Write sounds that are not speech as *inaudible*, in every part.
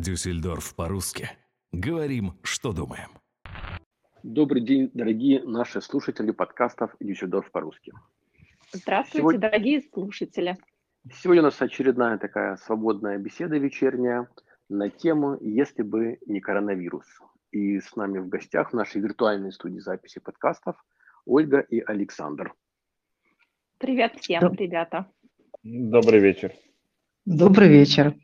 Дюссельдорф по-русски. Говорим, что думаем. Добрый день, дорогие наши слушатели подкастов Дюссельдорф по-русски. Здравствуйте, Сегодня... дорогие слушатели. Сегодня у нас очередная такая свободная беседа вечерняя на тему «Если бы не коронавирус». И с нами в гостях в нашей виртуальной студии записи подкастов Ольга и Александр. Привет всем, ребята. Добрый вечер. Добрый вечер.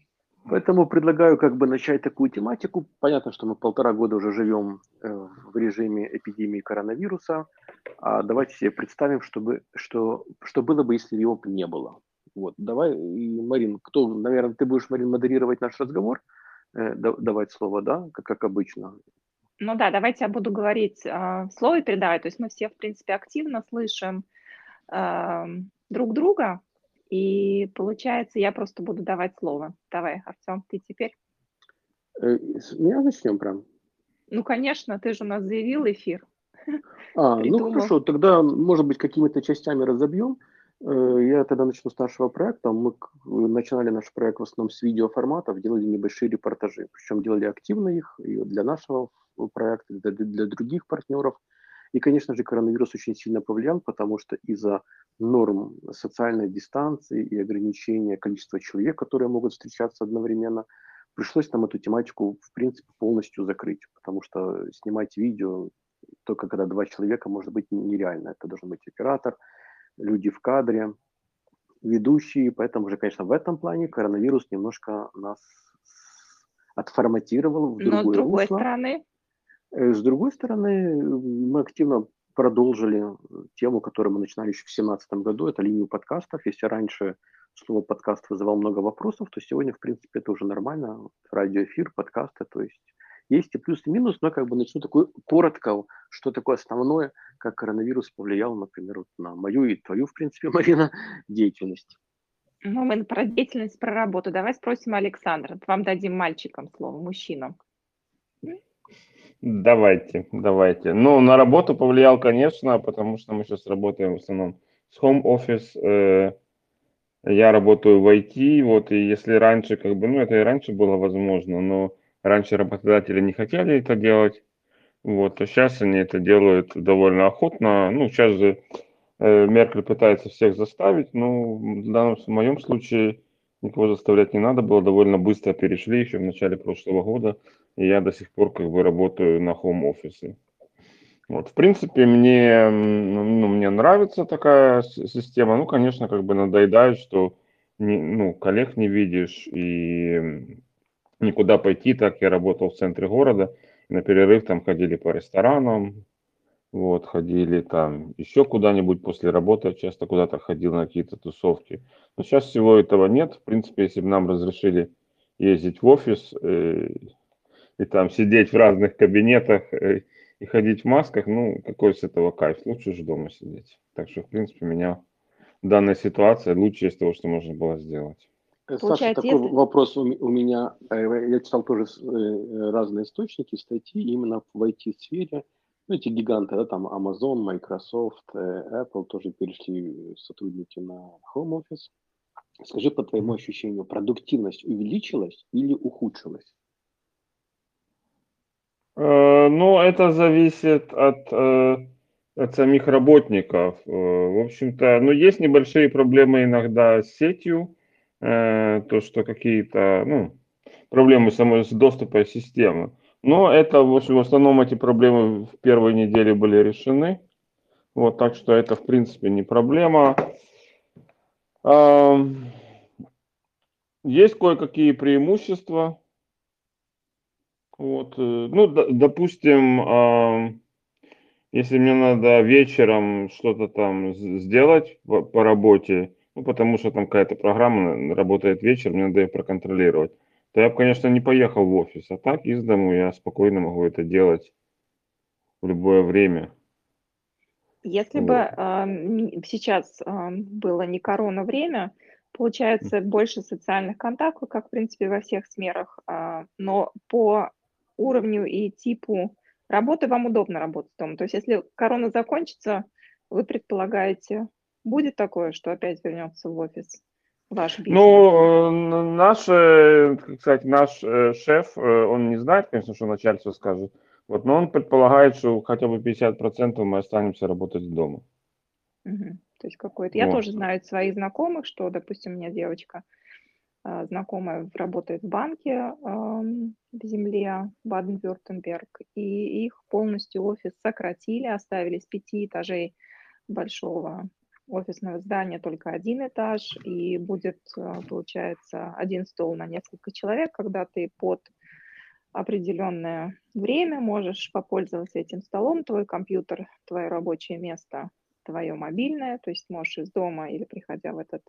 Поэтому предлагаю как бы начать такую тематику. Понятно, что мы полтора года уже живем э, в режиме эпидемии коронавируса. А давайте себе представим, чтобы, что, что было бы, если его не было. Вот, давай, и, Марин, кто, наверное, ты будешь, Марин, модерировать наш разговор, э, давать слово, да, как, как обычно. Ну да, давайте я буду говорить э, слово передавать. То есть мы все, в принципе, активно слышим э, друг друга, и получается, я просто буду давать слово. Давай, Артем, ты теперь. Э, меня начнем прям? Ну, конечно, ты же у нас заявил эфир. А, ну хорошо, тогда, может быть, какими-то частями разобьем. Э, я тогда начну с нашего проекта. Мы начинали наш проект в основном с видеоформатов, делали небольшие репортажи. Причем делали активно их и для нашего проекта, для, для других партнеров – и, конечно же, коронавирус очень сильно повлиял, потому что из-за норм социальной дистанции и ограничения количества человек, которые могут встречаться одновременно, пришлось нам эту тематику, в принципе, полностью закрыть, потому что снимать видео только когда два человека может быть нереально. Это должен быть оператор, люди в кадре, ведущие. Поэтому же, конечно, в этом плане коронавирус немножко нас отформатировал в другое Но с другой русло. стороны, с другой стороны, мы активно продолжили тему, которую мы начинали еще в 2017 году, это линию подкастов. Если раньше слово подкаст вызывал много вопросов, то сегодня, в принципе, это уже нормально. Радиоэфир, подкасты, то есть есть и плюс, и минус, но как бы начну такой коротко, что такое основное, как коронавирус повлиял, например, вот на мою и твою, в принципе, *laughs* Марина, деятельность. Ну, мы про деятельность, про работу. Давай спросим Александра. Вам дадим мальчикам слово, мужчинам. Давайте, давайте. Ну, на работу повлиял, конечно, потому что мы сейчас работаем в основном с home office. Э, я работаю в IT, вот, и если раньше, как бы, ну, это и раньше было возможно, но раньше работодатели не хотели это делать, вот, то сейчас они это делают довольно охотно. Ну, сейчас же э, Меркель пытается всех заставить, но в, данном, в моем случае никого заставлять не надо было, довольно быстро перешли еще в начале прошлого года и я до сих пор как бы работаю на home офисе. Вот, в принципе, мне, ну, мне нравится такая система. Ну, конечно, как бы надоедает, что не, ну, коллег не видишь и никуда пойти. Так я работал в центре города. На перерыв там ходили по ресторанам, вот, ходили там еще куда-нибудь после работы. Часто куда-то ходил на какие-то тусовки. Но сейчас всего этого нет. В принципе, если бы нам разрешили ездить в офис, э, и там сидеть в разных кабинетах э, и ходить в масках, ну, какой с этого кайф? Лучше же дома сидеть. Так что, в принципе, меня данная ситуация лучше из того, что можно было сделать. Э, Саша, такой если... вопрос у, меня. Э, я читал тоже разные источники, статьи именно в IT-сфере. Ну, эти гиганты, да, там Amazon, Microsoft, Apple тоже перешли сотрудники на Home Office. Скажи по твоему ощущению, продуктивность увеличилась или ухудшилась? Э, ну, это зависит от, э, от самих работников. Э, в общем-то, ну, есть небольшие проблемы иногда с сетью, то, что какие-то, ну, проблемы самой с доступа системы. Но это, в основном, эти проблемы в первой неделе были решены. Вот, так что это, в принципе, не проблема. Есть кое-какие преимущества. Вот, э, ну, допустим, если мне надо вечером что-то там сделать по, по работе, ну, потому что там какая-то программа работает вечером, мне надо ее проконтролировать, то я бы, конечно, не поехал в офис, а так из дому я спокойно могу это делать в любое время. Если вот. бы э, сейчас э, было не корона время, получается больше социальных контактов, как в принципе во всех сферах, э, но по уровню и типу работы вам удобно работать дома. То есть если корона закончится, вы предполагаете, будет такое, что опять вернется в офис? ваш бизнес? Ну, наш, как сказать, наш шеф, он не знает, конечно, что начальство скажет, вот, но он предполагает, что хотя бы 50% мы останемся работать дома. Угу. То есть какой-то... Я тоже знаю своих знакомых, что, допустим, у меня девочка знакомая работает в банке в земле Баден-Вюртемберг, и их полностью офис сократили, оставили с пяти этажей большого офисного здания только один этаж, и будет, а, получается, один стол на несколько человек, когда ты под определенное время можешь попользоваться этим столом, твой компьютер, твое рабочее место, твое мобильное, то есть можешь из дома или приходя в этот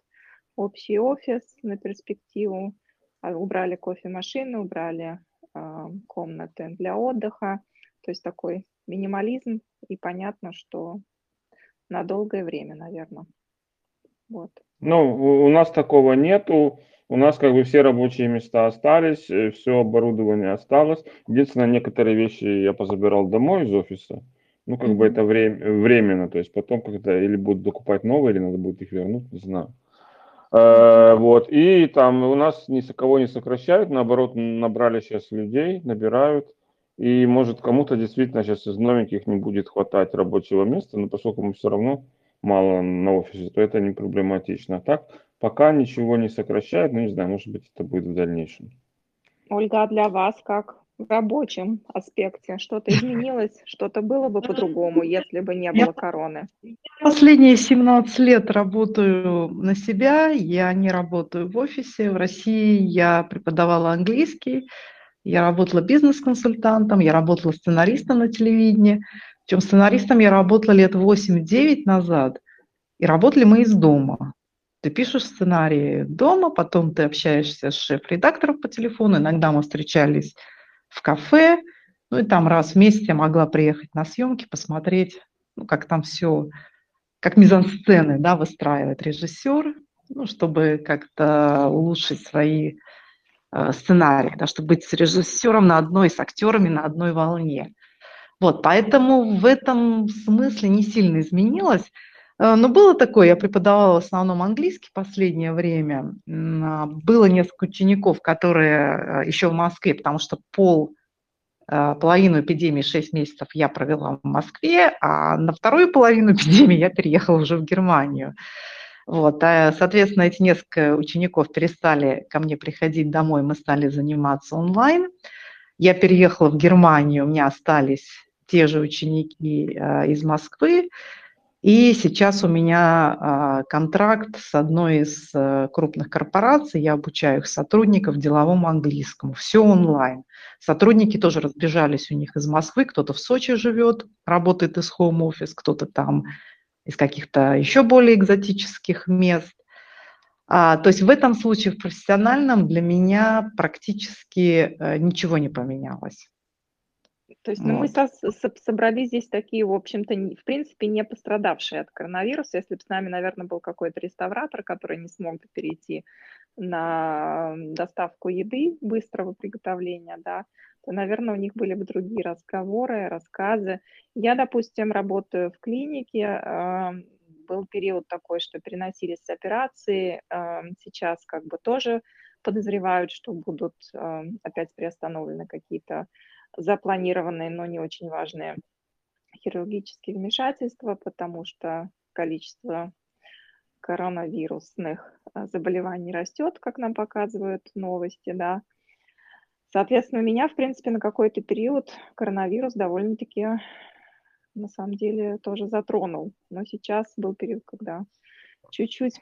общий офис на перспективу, а, убрали кофемашины, убрали э, комнаты для отдыха, то есть такой минимализм, и понятно, что на долгое время, наверное. Вот. Ну, у нас такого нету. У нас как бы все рабочие места остались, э, все оборудование осталось. Единственное, некоторые вещи я позабирал домой из офиса. Ну, как mm-hmm. бы это время, временно, то есть потом когда или будут докупать новые, или надо будет их вернуть, не знаю. Э, вот, и там у нас ни кого не сокращают, наоборот, набрали сейчас людей, набирают, и может кому-то действительно сейчас из новеньких не будет хватать рабочего места, но поскольку мы все равно мало на офисе, то это не проблематично. Так, пока ничего не сокращают, ну не знаю, может быть это будет в дальнейшем. Ольга, а для вас как? В рабочем аспекте? Что-то *laughs* изменилось? Что-то было бы по-другому, если бы не было короны? Последние 17 лет работаю на себя. Я не работаю в офисе. В России я преподавала английский. Я работала бизнес-консультантом, я работала сценаристом на телевидении. Причем сценаристом я работала лет 8-9 назад. И работали мы из дома. Ты пишешь сценарии дома, потом ты общаешься с шеф-редактором по телефону. Иногда мы встречались в кафе, ну и там раз в месяц я могла приехать на съемки, посмотреть, ну, как там все, как мизансцены, да, выстраивает режиссер, ну, чтобы как-то улучшить свои э, сценарии, да, чтобы быть с режиссером на одной, с актерами на одной волне. Вот, поэтому в этом смысле не сильно изменилось. Э, но было такое, я преподавала в основном английский последнее время. А, было несколько учеников, которые э, еще в Москве, потому что пол, э, половину эпидемии 6 месяцев я провела в Москве, а на вторую половину *laughs* эпидемии я переехала уже в Германию. Вот, а, соответственно, эти несколько учеников перестали ко мне приходить домой, мы стали заниматься онлайн. Я переехала в Германию, у меня остались те же ученики из Москвы, и сейчас у меня а, контракт с одной из э, крупных корпораций, я обучаю их сотрудников деловому английскому, все онлайн. Сотрудники тоже разбежались у них из Москвы, кто-то в Сочи живет, работает из office, кто-то там из каких-то еще более экзотических мест. А, то есть в этом случае, в профессиональном, для меня практически э, ничего не поменялось. То есть, ну, мы со, со, собрались здесь такие, в общем-то, в принципе, не пострадавшие от коронавируса. Если бы с нами, наверное, был какой-то реставратор, который не смог бы перейти на доставку еды быстрого приготовления, да, то, наверное, у них были бы другие разговоры, рассказы. Я, допустим, работаю в клинике, э, был период такой, что переносились операции, э, сейчас как бы тоже подозревают, что будут э, опять приостановлены какие-то запланированные, но не очень важные хирургические вмешательства, потому что количество коронавирусных а, заболеваний растет, как нам показывают новости, да. Соответственно, меня, в принципе, на какой-то период коронавирус довольно-таки, на самом деле, тоже затронул. Но сейчас был период, когда чуть-чуть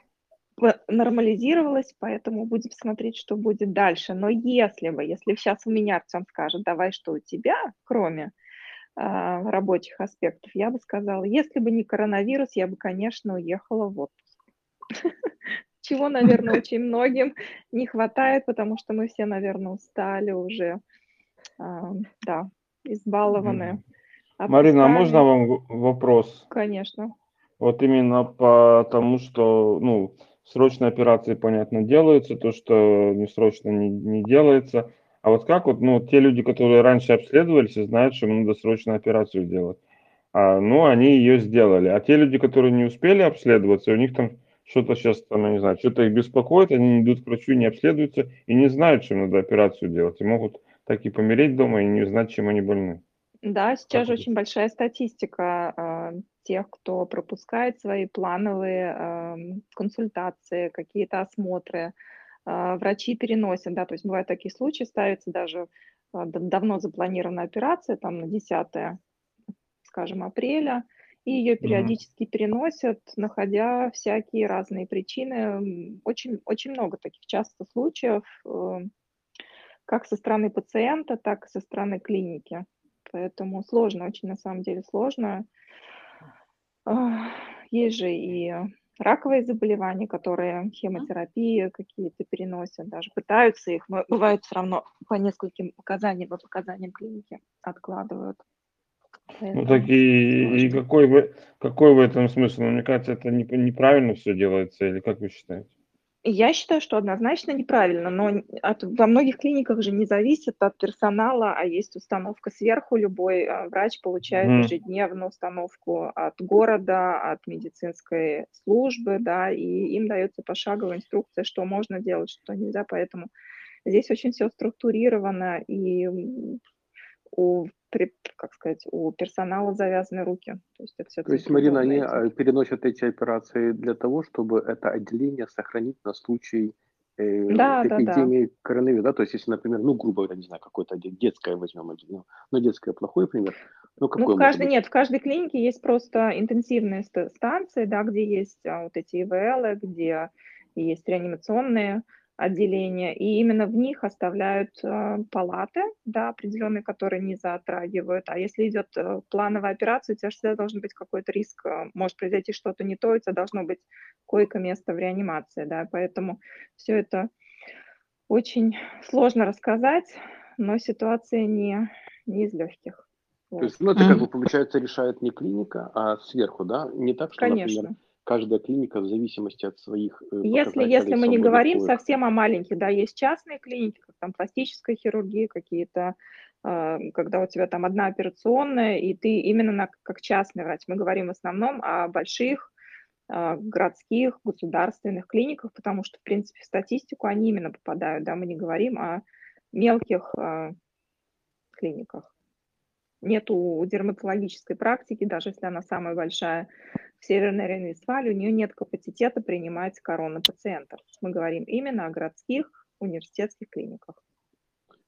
нормализировалась, поэтому будем смотреть, что будет дальше. Но если бы, если сейчас у меня Артем скажет, давай, что у тебя, кроме э, рабочих аспектов, я бы сказала, если бы не коронавирус, я бы, конечно, уехала в отпуск. *laughs* Чего, наверное, *laughs* очень многим не хватает, потому что мы все, наверное, устали уже, э, да, избалованы. Марина, а можно вам вопрос? Конечно. Вот именно потому, что, ну, срочные операции, понятно, делаются, то, что не срочно не, не делается. А вот как вот, ну, те люди, которые раньше обследовались и знают, что им надо срочно операцию делать, а, ну, они ее сделали. А те люди, которые не успели обследоваться, у них там что-то сейчас там, я не знаю, что-то их беспокоит, они идут к врачу, не обследуются и не знают, чем надо операцию делать. И могут так и помереть дома и не знать, чем они больны. Да, сейчас же очень большая статистика э, тех, кто пропускает свои плановые э, консультации, какие-то осмотры. Э, врачи переносят, да, то есть бывают такие случаи, ставится даже э, давно запланированная операция, там на 10, скажем, апреля, и ее периодически mm-hmm. переносят, находя всякие разные причины. Очень, очень много таких часто случаев, э, как со стороны пациента, так и со стороны клиники. Поэтому сложно, очень на самом деле сложно. Есть же и раковые заболевания, которые хемотерапии какие-то переносят, даже пытаются их, но бывает все равно по нескольким показаниям, по показаниям клиники откладывают. Ну так и, и какой, вы, какой в этом смысл? Ну, мне кажется, это не, неправильно все делается, или как вы считаете? Я считаю, что однозначно неправильно, но от, во многих клиниках же не зависит от персонала, а есть установка сверху. Любой а, врач получает mm. ежедневную установку от города, от медицинской службы, да, и им дается пошаговая инструкция, что можно делать, что нельзя. Поэтому здесь очень все структурировано, и у как сказать, у персонала завязаны руки. То есть, это все То есть Марина, они а, переносят эти операции для того, чтобы это отделение сохранить на случай э, да, эпидемии да, да. коронавируса. Да? То есть, если, например, ну, грубо говоря, не знаю, какое-то детское возьмем, ну, ну детское плохой пример. Ну, какой ну в каждой, нет, в каждой клинике есть просто интенсивные станции, да, где есть а, вот эти ИВЛ, где есть реанимационные отделения, и именно в них оставляют э, палаты, да, определенные, которые не затрагивают. А если идет э, плановая операция, у тебя всегда должен быть какой-то риск, э, может произойти что-то не то, у тебя должно быть койко-место в реанимации, да, поэтому все это очень сложно рассказать, но ситуация не, не из легких. То есть, ну, это как бы, получается, решает не клиника, а сверху, да? Не так, что, Конечно. например, каждая клиника в зависимости от своих э, Если, если мы не говорим условиях. совсем о маленьких, да, есть частные клиники, как там пластическая хирургия, какие-то, э, когда у тебя там одна операционная, и ты именно на, как частный врач. Мы говорим в основном о больших э, городских, государственных клиниках, потому что, в принципе, в статистику они именно попадают, да, мы не говорим о мелких клиниках. Нету дерматологической практики, даже если она самая большая в Северной Рейн-Вестфалии, у нее нет капацитета принимать коронапациентов. Мы говорим именно о городских университетских клиниках.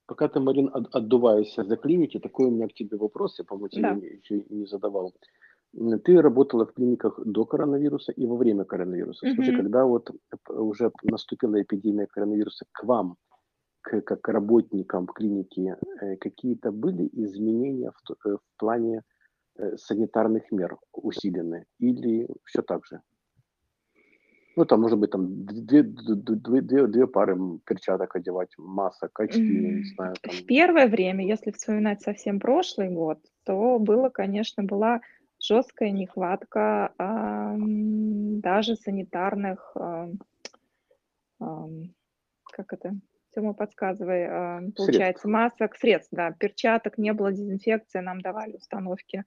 Пока ты, Марин, отдуваешься за клиники, такой у меня к тебе вопрос, я, по-моему, тебе да. еще не задавал. Ты работала в клиниках до коронавируса и во время коронавируса. Mm-hmm. Слушай, когда вот уже наступила эпидемия коронавируса к вам, к, как работникам клиники, э, какие-то были изменения в, э, в плане санитарных мер усилены или все так же? Ну, там, может быть, там две, две, две, две пары перчаток одевать, масок, очки, не знаю. Там. В первое время, если вспоминать совсем прошлый год, то было, конечно, была жесткая нехватка э, даже санитарных, э, э, как это, Тёма, подсказывай, а, получается, средств. масок, средств, да, перчаток, не было дезинфекции, нам давали установки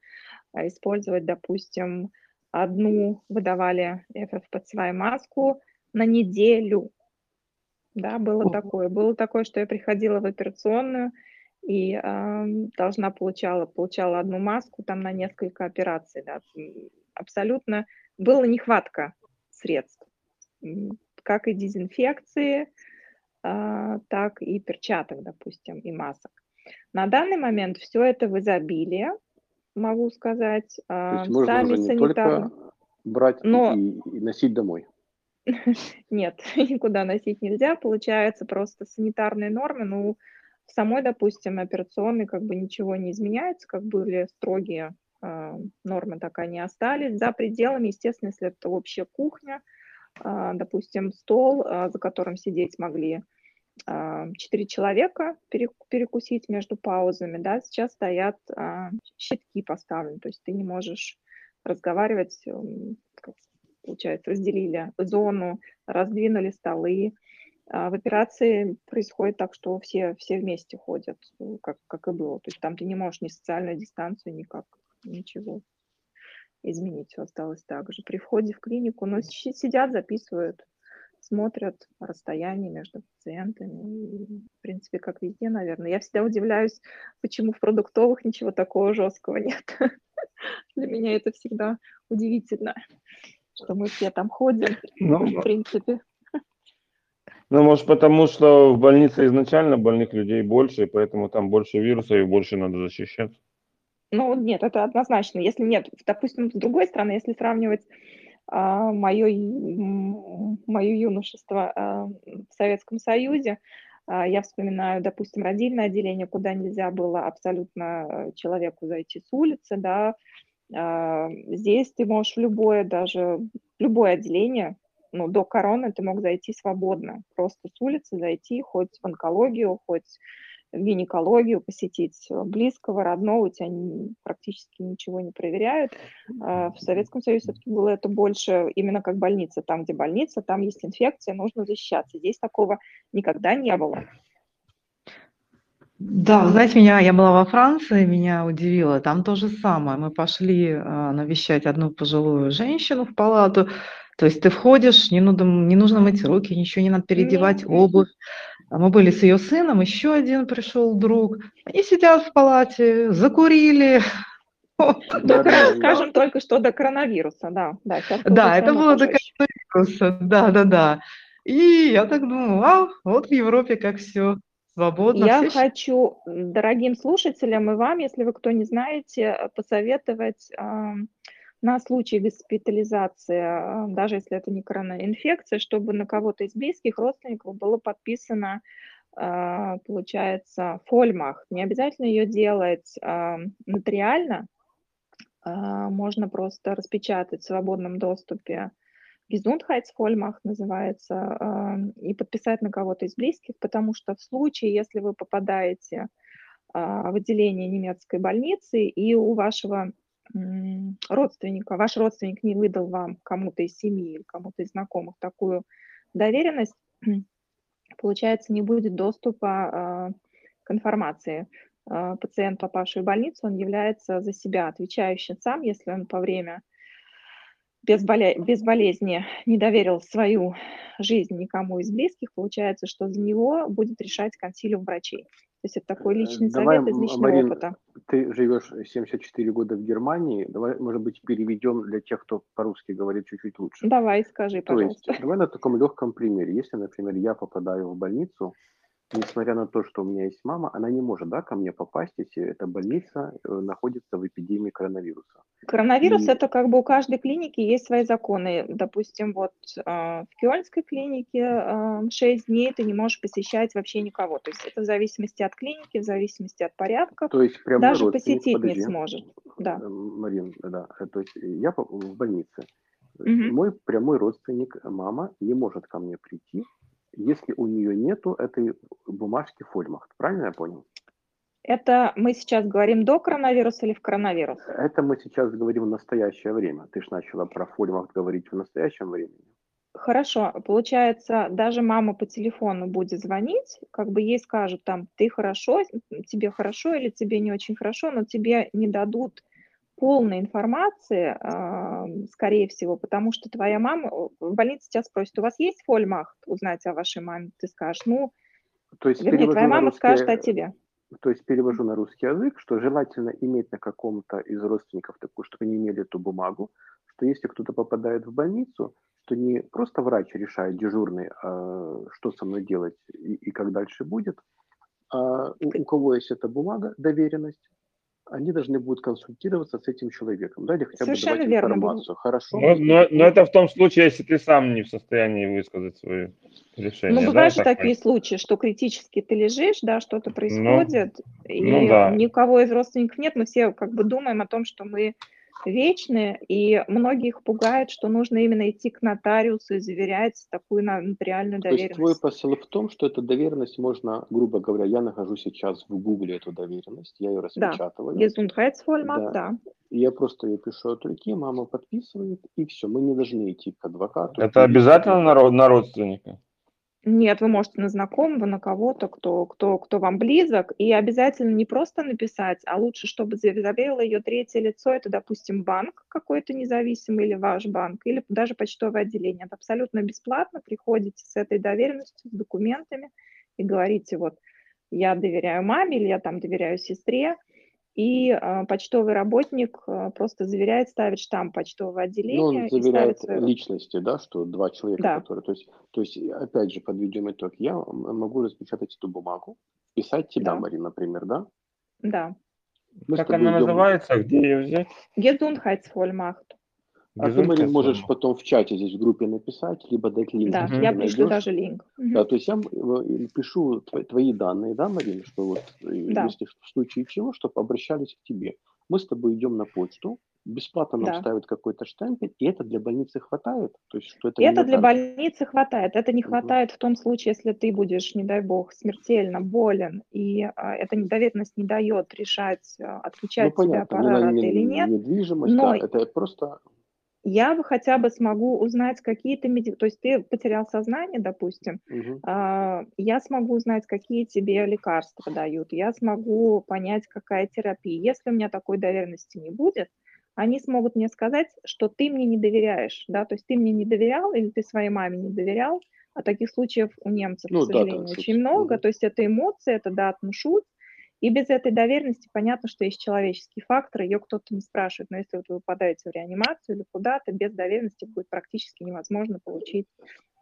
а, использовать, допустим, одну выдавали FFP2 маску на неделю. Да, было О. такое. Было такое, что я приходила в операционную и э, должна получала, получала одну маску там на несколько операций. Да. Абсолютно была нехватка средств, как и дезинфекции, так и перчаток, допустим, и масок. На данный момент все это в изобилии, могу сказать. То есть можно Сами уже не санитарно... только брать Но... и, и носить домой. *laughs* Нет, *laughs* никуда носить нельзя. Получается просто санитарные нормы. Ну, в самой, допустим, операционной как бы ничего не изменяется, как были строгие э, нормы, так они остались. За пределами, естественно, если это общая кухня, а, допустим, стол, а, за которым сидеть могли а, четыре человека перекусить между паузами, да, сейчас стоят щитки поставлены, то есть ты не можешь разговаривать, получается, разделили зону, раздвинули столы. В операции происходит так, что все, все вместе ходят, как, как и было. То есть там ты не можешь ни социальную дистанцию, никак, ничего. Изменить, все осталось так же. При входе в клинику, но сидят, записывают, смотрят расстояние между пациентами. И, в принципе, как везде, наверное. Я всегда удивляюсь, почему в продуктовых ничего такого жесткого нет. *laughs* Для меня это всегда удивительно, что мы все там ходим, ну, в принципе. Ну, может, потому что в больнице изначально больных людей больше, и поэтому там больше вирусов и больше надо защищаться. Ну, нет, это однозначно. Если нет, допустим, с другой стороны, если сравнивать а, мое, мое юношество а, в Советском Союзе, а, я вспоминаю, допустим, родильное отделение, куда нельзя было абсолютно человеку зайти с улицы, да, а, здесь ты можешь в любое, даже любое отделение, ну, до короны ты мог зайти свободно, просто с улицы зайти, хоть в онкологию, хоть гинекологию, посетить близкого, родного, у тебя практически ничего не проверяют. А в Советском Союзе все-таки было это больше именно как больница. Там, где больница, там есть инфекция, нужно защищаться. Здесь такого никогда не было. Да, знаете, меня, я была во Франции, меня удивило, там то же самое. Мы пошли а, навещать одну пожилую женщину в палату, то есть ты входишь, не нужно, не нужно мыть руки, ничего не надо переодевать, обувь. А мы были с ее сыном, еще один пришел друг. Они сидят в палате, закурили. *laughs* До, да, скажем только что до коронавируса, да. Да, да это было до коронавируса, да, да, да. И я так думаю, а, вот в Европе как все свободно. Я все... хочу дорогим слушателям и вам, если вы кто не знаете, посоветовать на случай госпитализации, э, даже если это не коронавирус-инфекция, чтобы на кого-то из близких родственников было подписано, э, получается, фольмах. Не обязательно ее делать э, нотариально, можно просто распечатать в свободном доступе Gesundheitsvollmacht называется, и подписать на кого-то из близких, потому что в случае, если вы попадаете а, в отделение немецкой больницы, и у вашего родственника, ваш родственник не выдал вам кому-то из семьи или кому-то из знакомых такую доверенность, *clears throat* получается, не будет доступа а, к информации. А, пациент, попавший в больницу, он является за себя отвечающим сам, если он по время без, боле... без болезни не доверил свою жизнь никому из близких, получается, что за него будет решать консилиум врачей. То есть это такой э, личный давай, совет из личного Марин, опыта. Ты живешь 74 года в Германии. Давай, может быть, переведем для тех, кто по-русски говорит чуть-чуть лучше. Давай, скажи, пожалуйста. То есть, давай на таком легком примере. Если, например, я попадаю в больницу, несмотря на то, что у меня есть мама, она не может да, ко мне попасть, если эта больница э, находится в эпидемии коронавируса. Коронавирус и... это как бы у каждой клиники есть свои законы. Допустим, вот э, в Кёльнской клинике э, 6 дней ты не можешь посещать вообще никого. То есть это в зависимости от клиники, в зависимости от порядка. То есть прямо даже посетить подожди. не сможет. Да. Э, Марин, да. Э, то есть я в больнице. Угу. Мой прямой родственник, мама, не может ко мне прийти, если у нее нету этой бумажки Фольмахт. Правильно я понял? Это мы сейчас говорим до коронавируса или в коронавирус? Это мы сейчас говорим в настоящее время. Ты же начала про Фольмахт говорить в настоящем времени. Хорошо, получается, даже мама по телефону будет звонить, как бы ей скажут там, ты хорошо, тебе хорошо или тебе не очень хорошо, но тебе не дадут полной информации, скорее всего, потому что твоя мама, в больнице тебя спросит, у вас есть фольмах узнать о вашей маме? Ты скажешь, ну, то есть вернее, твоя мама русский, скажет о тебе. То есть перевожу на русский язык, что желательно иметь на каком-то из родственников такую, чтобы они имели эту бумагу, что если кто-то попадает в больницу, что не просто врач решает дежурный, а что со мной делать и, и как дальше будет, а у, у кого есть эта бумага, доверенность, они должны будут консультироваться с этим человеком, да, или хотя Совершенно бы давать верно. информацию. Хорошо. Но, но, но это в том случае, если ты сам не в состоянии высказать свое решение. Ну, бывают да, же такие так? случаи, что критически ты лежишь, да, что-то ну, происходит, ну, и ну, да. никого из родственников нет, мы все как бы думаем о том, что мы вечные, и многих пугает, что нужно именно идти к нотариусу и заверять такую нотариальную доверенность. То есть твой посыл в том, что эту доверенность можно, грубо говоря, я нахожу сейчас в Гугле эту доверенность, я ее распечатываю. Да, Gesundheitsvollmacht, да. да. И я просто ее пишу от руки, мама подписывает, и все, мы не должны идти к адвокату. Это обязательно на, на родственника? Нет, вы можете на знакомого, на кого-то, кто, кто, кто вам близок, и обязательно не просто написать, а лучше, чтобы заверило ее третье лицо, это, допустим, банк какой-то независимый или ваш банк, или даже почтовое отделение. Это абсолютно бесплатно, приходите с этой доверенностью, с документами и говорите, вот, я доверяю маме или я там доверяю сестре, и э, почтовый работник э, просто заверяет, ставит штамп почтового отделения. Ну, он заверяет свою... личности, да, что два человека, да. которые... То есть, то есть, опять же, подведем итог. Я могу распечатать эту бумагу, писать тебя, да. Марина, например, да? Да. Мы как она идем... называется? Где ее взять? Gesundheitsvollmacht. А ты, Марин, можешь потом в чате здесь в группе написать, либо дать линк. Да, я пришлю даже линк. Да, то есть я пишу твои данные, да, Марин, что вот э, да. если в случае чего, чтобы обращались к тебе. Мы с тобой идем на почту, бесплатно нам да. ставят какой-то штемпель, и это для больницы хватает? То есть, что это это для так? больницы хватает. Это не хватает угу. в том случае, если ты будешь, не дай бог, смертельно болен, и а, эта недоверенность не дает решать, а, отключать ну, тебя аппарат не, или нет. Недвижимость, но... да, это просто я бы хотя бы смогу узнать какие-то меди... То есть ты потерял сознание, допустим, угу. э, я смогу узнать, какие тебе лекарства дают, я смогу понять, какая терапия. Если у меня такой доверенности не будет, они смогут мне сказать, что ты мне не доверяешь, да, то есть ты мне не доверял или ты своей маме не доверял, а таких случаев у немцев, ну, к сожалению, да, очень много, угу. то есть это эмоции, это да, отмшут, и без этой доверенности понятно, что есть человеческий фактор, ее кто-то не спрашивает. Но если вот вы попадаете в реанимацию или куда-то, без доверенности будет практически невозможно получить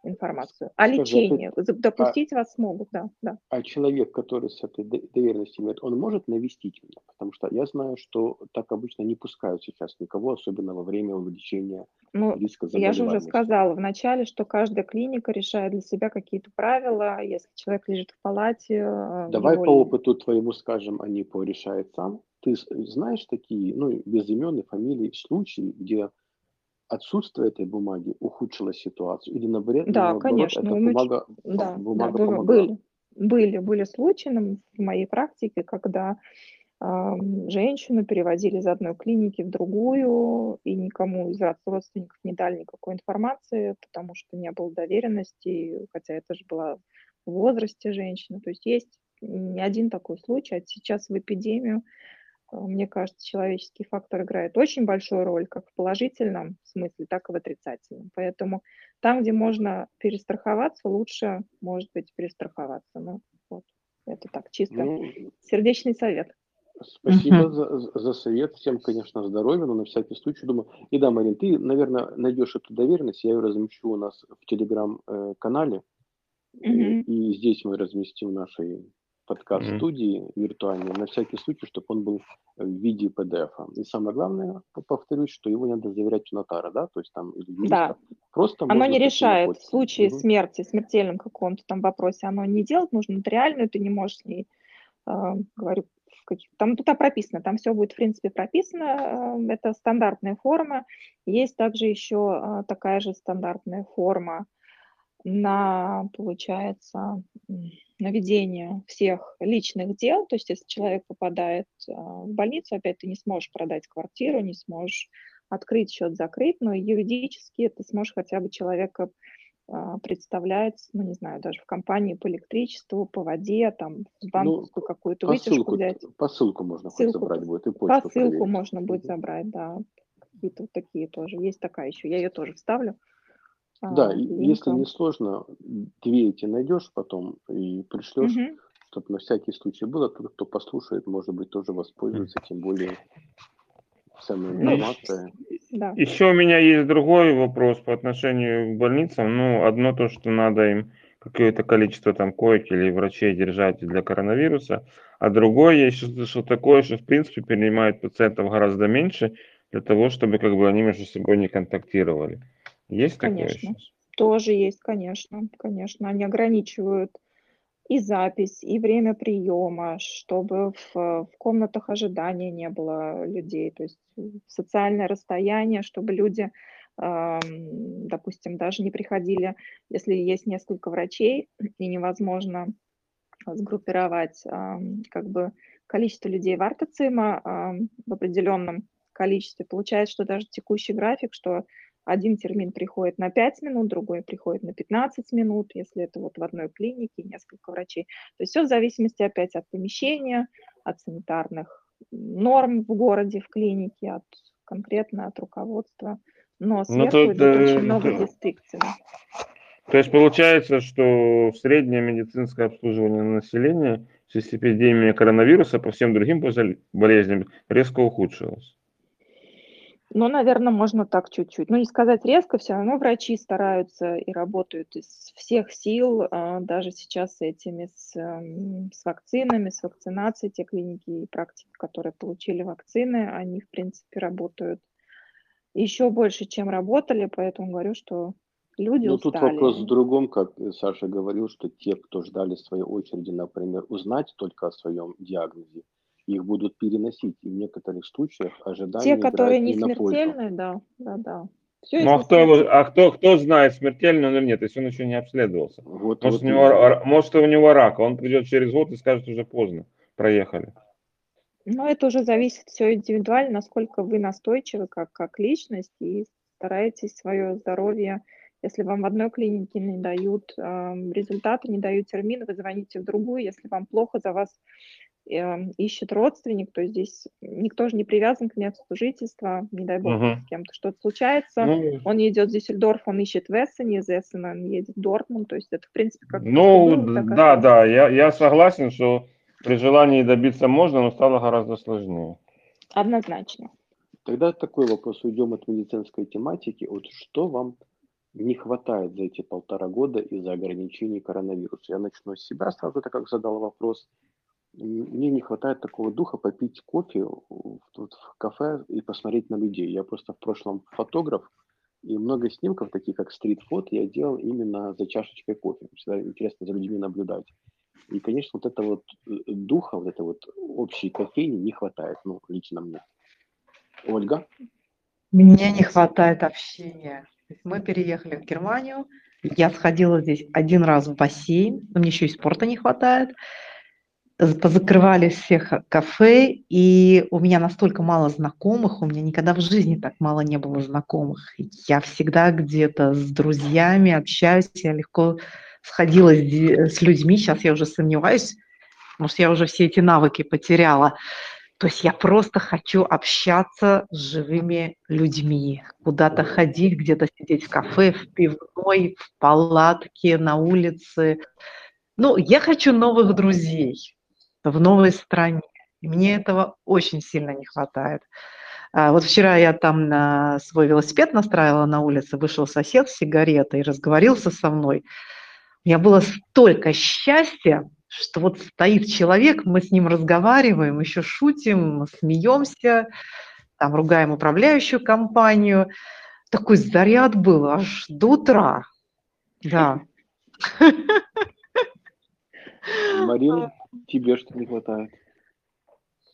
информацию. А Скажи, лечение, а ты, допустить а, вас смогут, да, да. А человек, который с этой доверенностью имеет, он может навестить меня? Потому что я знаю, что так обычно не пускают сейчас никого, особенно во время увеличения ну, риска Я же уже сказала в начале, что каждая клиника решает для себя какие-то правила. Если человек лежит в палате... Э, Давай по опыту твоему скажем, они порешает сам. Ты знаешь такие, ну, без имен и фамилий, случаи, где отсутствие этой бумаги ухудшило ситуацию? Или наоборот, да, наоборот конечно. эта бумага, да, бумага да, помогла? Были, были, были случаи в моей практике, когда э, женщину переводили из одной клиники в другую, и никому из родственников не дали никакой информации, потому что не было доверенности, хотя это же была в возрасте женщина. То есть есть не один такой случай, а сейчас в эпидемию мне кажется, человеческий фактор играет очень большую роль как в положительном смысле, так и в отрицательном. Поэтому там, где можно перестраховаться, лучше, может быть, перестраховаться. Ну, вот. Это так, чисто ну, сердечный совет. Спасибо uh-huh. за, за совет. Всем, конечно, здоровья, но на всякий случай думаю. И да, Марин, ты, наверное, найдешь эту доверенность. Я ее размещу у нас в телеграм-канале. Uh-huh. И, и здесь мы разместим наши подкаст-студии mm-hmm. виртуальной, на всякий случай, чтобы он был в виде PDF. -а. И самое главное, повторюсь, что его надо заверять у нотара, да, то есть там или юриста. Да. Просто оно не решает в случае mm-hmm. смерти, смертельном каком-то там вопросе, оно не делать нужно нотариальную, ты не можешь с ней, э, говорю, там тут прописано, там все будет в принципе прописано, э, это стандартная форма. Есть также еще э, такая же стандартная форма на, получается, на ведение всех личных дел. То есть если человек попадает а, в больницу, опять ты не сможешь продать квартиру, не сможешь открыть счет, закрыть, но юридически ты сможешь хотя бы человека а, представлять, ну, не знаю, даже в компании по электричеству, по воде, там, в банковскую ну, какую-то вытяжку взять. Посылку можно ссылку, забрать будет, и почту Посылку проверить. можно будет забрать, да. Какие-то вот такие тоже. Есть такая еще, я ее тоже вставлю. Да, а, если не сложно, две эти найдешь потом и пришлешь, угу. чтобы на всякий случай было, тот, кто послушает, может быть, тоже воспользуется, тем более самой ну, информацией. Да. Еще у меня есть другой вопрос по отношению к больницам. Ну, одно то, что надо им какое-то количество там коек или врачей держать для коронавируса, а другое, я еще слышал такое, что в принципе принимают пациентов гораздо меньше для того, чтобы как бы они между собой не контактировали. Есть конечно. такое? Тоже есть, конечно, конечно. Они ограничивают и запись, и время приема, чтобы в, в комнатах ожидания не было людей, то есть социальное расстояние, чтобы люди, э, допустим, даже не приходили, если есть несколько врачей *clears throat* и невозможно сгруппировать э, как бы количество людей в артоцима э, в определенном количестве, получается, что даже текущий график, что один термин приходит на 5 минут, другой приходит на 15 минут, если это вот в одной клинике несколько врачей. То есть все в зависимости опять от помещения, от санитарных норм в городе, в клинике, от конкретно от руководства. Но ну, сверху ну, тут, идут э, очень много дистрикций. То есть получается, что среднее медицинское обслуживание населения в связи с эпидемией коронавируса по всем другим болезням резко ухудшилось. Ну, наверное, можно так чуть-чуть. Ну, не сказать резко, все равно врачи стараются и работают из всех сил, а, даже сейчас с этими, с, эм, с вакцинами, с вакцинацией, те клиники и практики, которые получили вакцины, они, в принципе, работают еще больше, чем работали, поэтому говорю, что люди Ну, тут вопрос в другом, как Саша говорил, что те, кто ждали своей очереди, например, узнать только о своем диагнозе, их будут переносить. И в некоторых случаях ожидания Те, которые не смертельные, да, да, да. Все ну а кто, а кто, кто знает, смертельный он или нет, если он еще не обследовался? Вот, может, вот у него, может, у него рак, он придет через год и скажет, уже поздно, проехали. Ну, это уже зависит все индивидуально, насколько вы настойчивы как, как личность и стараетесь свое здоровье. Если вам в одной клинике не дают э, результаты, не дают термин, вы звоните в другую. Если вам плохо, за вас ищет родственник, то есть здесь никто же не привязан к месту жительства, не дай бог, uh-huh. с кем-то что-то случается, uh-huh. он идет в Дюссельдорф, он ищет в Эссене, из Эссена он едет в Дортмунд, то есть это, в принципе, как... Ну, было, да, да, я, я согласен, что при желании добиться можно, но стало гораздо сложнее. Однозначно. Тогда такой вопрос, уйдем от медицинской тематики, вот что вам не хватает за эти полтора года из-за ограничений коронавируса? Я начну с себя сразу, так как задал вопрос – мне не хватает такого духа попить кофе тут в кафе и посмотреть на людей. Я просто в прошлом фотограф, и много снимков, таких как стрит-фот, я делал именно за чашечкой кофе. Всегда интересно за людьми наблюдать. И, конечно, вот этого вот э, духа, вот этой вот общей кофейни не хватает, ну, лично мне. Ольга? Мне не хватает общения. Мы переехали в Германию, я сходила здесь один раз в бассейн, но мне еще и спорта не хватает позакрывали всех кафе, и у меня настолько мало знакомых, у меня никогда в жизни так мало не было знакомых. Я всегда где-то с друзьями общаюсь, я легко сходила с людьми, сейчас я уже сомневаюсь, может, я уже все эти навыки потеряла. То есть я просто хочу общаться с живыми людьми, куда-то ходить, где-то сидеть в кафе, в пивной, в палатке, на улице. Ну, я хочу новых друзей в новой стране. И мне этого очень сильно не хватает. А, вот вчера я там свой велосипед настраивала на улице, вышел сосед с сигаретой и разговорился со мной. У меня было столько счастья, что вот стоит человек, мы с ним разговариваем, еще шутим, смеемся, там ругаем управляющую компанию. Такой заряд был аж до утра. Да. Марина, тебе что не хватает?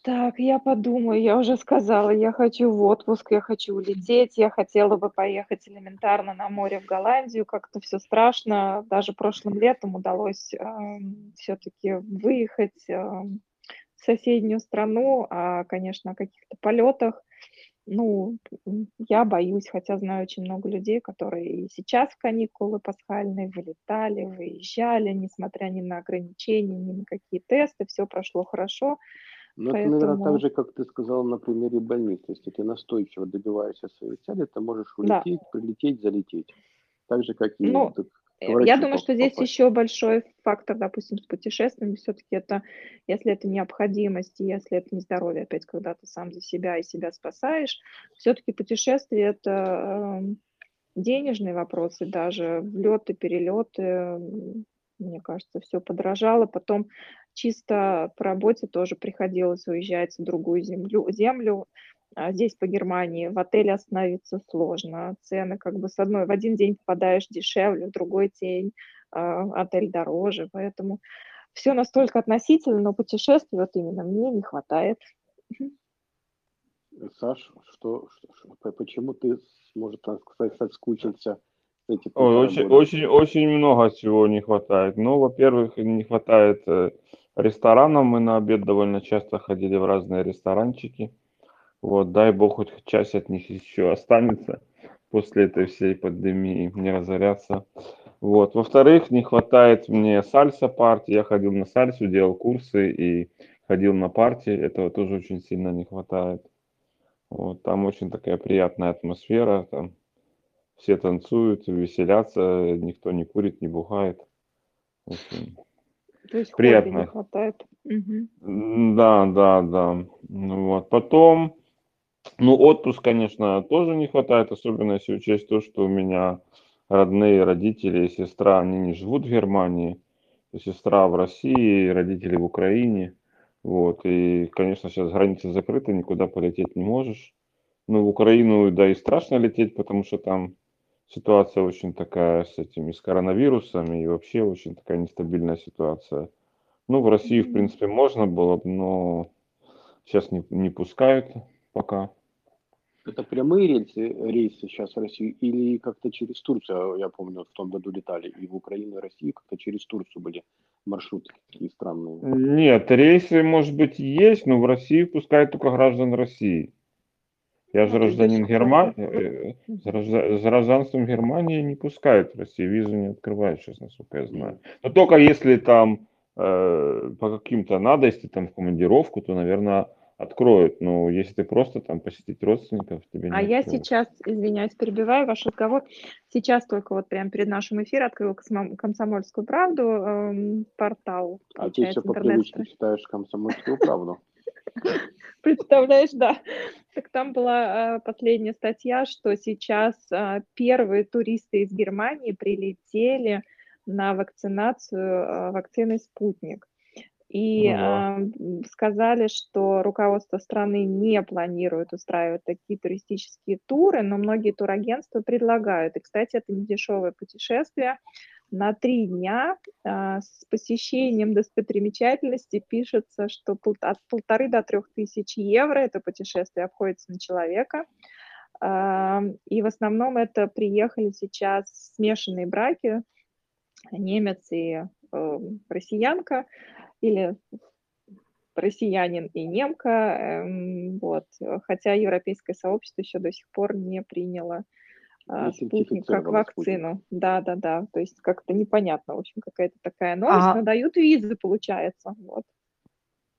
Так, я подумаю, я уже сказала, я хочу в отпуск, я хочу улететь, я хотела бы поехать элементарно на море в Голландию, как-то все страшно, даже прошлым летом удалось э, все-таки выехать э, в соседнюю страну, а, конечно, о каких-то полетах ну, я боюсь, хотя знаю очень много людей, которые и сейчас в каникулы пасхальные вылетали, выезжали, несмотря ни на ограничения, ни на какие тесты, все прошло хорошо. Ну, поэтому... это, наверное, так же, как ты сказал на примере больницы. Если ты настойчиво добиваешься своей цели, ты можешь улететь, да. прилететь, залететь. Так же, как и ну, я думаю, что здесь еще большой фактор, допустим, с путешествиями, все-таки это, если это необходимость, если это не здоровье, опять, когда ты сам за себя и себя спасаешь, все-таки путешествие это эм, денежные вопросы, даже влеты, перелеты, мне кажется, все подорожало. Потом чисто по работе тоже приходилось уезжать в другую землю, землю здесь по Германии в отеле остановиться сложно. Цены как бы с одной в один день попадаешь дешевле, в другой день э, отель дороже. Поэтому все настолько относительно, но путешествий вот именно мне не хватает. Саш, что, что почему ты, может сказать, соскучился? Эти Ой, очень, очень, очень много чего не хватает. Ну, во-первых, не хватает э, ресторанов. Мы на обед довольно часто ходили в разные ресторанчики. Вот, дай бог, хоть часть от них еще останется после этой всей пандемии, не разоряться. Вот. Во-вторых, не хватает мне сальса партии. Я ходил на сальсу, делал курсы и ходил на партии. Этого тоже очень сильно не хватает. Вот. Там очень такая приятная атмосфера. Там все танцуют, веселятся, никто не курит, не бухает. Очень То есть приятно. не хватает. Угу. Да, да, да. Ну, вот. Потом, ну, отпуск, конечно, тоже не хватает, особенно если учесть то, что у меня родные родители и сестра, они не живут в Германии, сестра в России, родители в Украине. Вот, и, конечно, сейчас границы закрыты, никуда полететь не можешь. Ну, в Украину, да, и страшно лететь, потому что там ситуация очень такая с этими, с коронавирусами, и вообще очень такая нестабильная ситуация. Ну, в России, в принципе, можно было бы, но сейчас не, не пускают пока. Это прямые рейсы, рейсы сейчас в Россию или как-то через Турцию, я помню, в том году летали, и в Украину, и Россию как-то через Турцию были маршруты такие странные? Нет, рейсы, может быть, есть, но в Россию пускают только граждан России. Я же ну, гражданин Германии, с гражданством Германии не пускают в Россию, визу не открывают сейчас, насколько я знаю. Но только если там э, по каким-то надо, если там в командировку, то, наверное, откроют. Но если ты просто там посетить родственников, тебе не А я сейчас, извиняюсь, перебиваю ваш разговор. Сейчас только вот прямо перед нашим эфиром открыл «Комсомольскую правду» э, портал. А ты все по привычке читаешь «Комсомольскую правду». *laughs* Представляешь, да. Так там была э, последняя статья, что сейчас э, первые туристы из Германии прилетели на вакцинацию э, вакциной «Спутник». И э, сказали, что руководство страны не планирует устраивать такие туристические туры, но многие турагентства предлагают. И, кстати, это не дешевое путешествие. На три дня э, с посещением достопримечательности пишется, что от полторы до трех тысяч евро это путешествие обходится на человека. Э, и в основном это приехали сейчас смешанные браки, немец и э, россиянка или россиянин и немка, эм, вот, хотя европейское сообщество еще до сих пор не приняло а, спутник как вакцину. Спутник. Да, да, да. То есть как-то непонятно, в общем, какая-то такая новость, а... но дают визы, получается. Вот.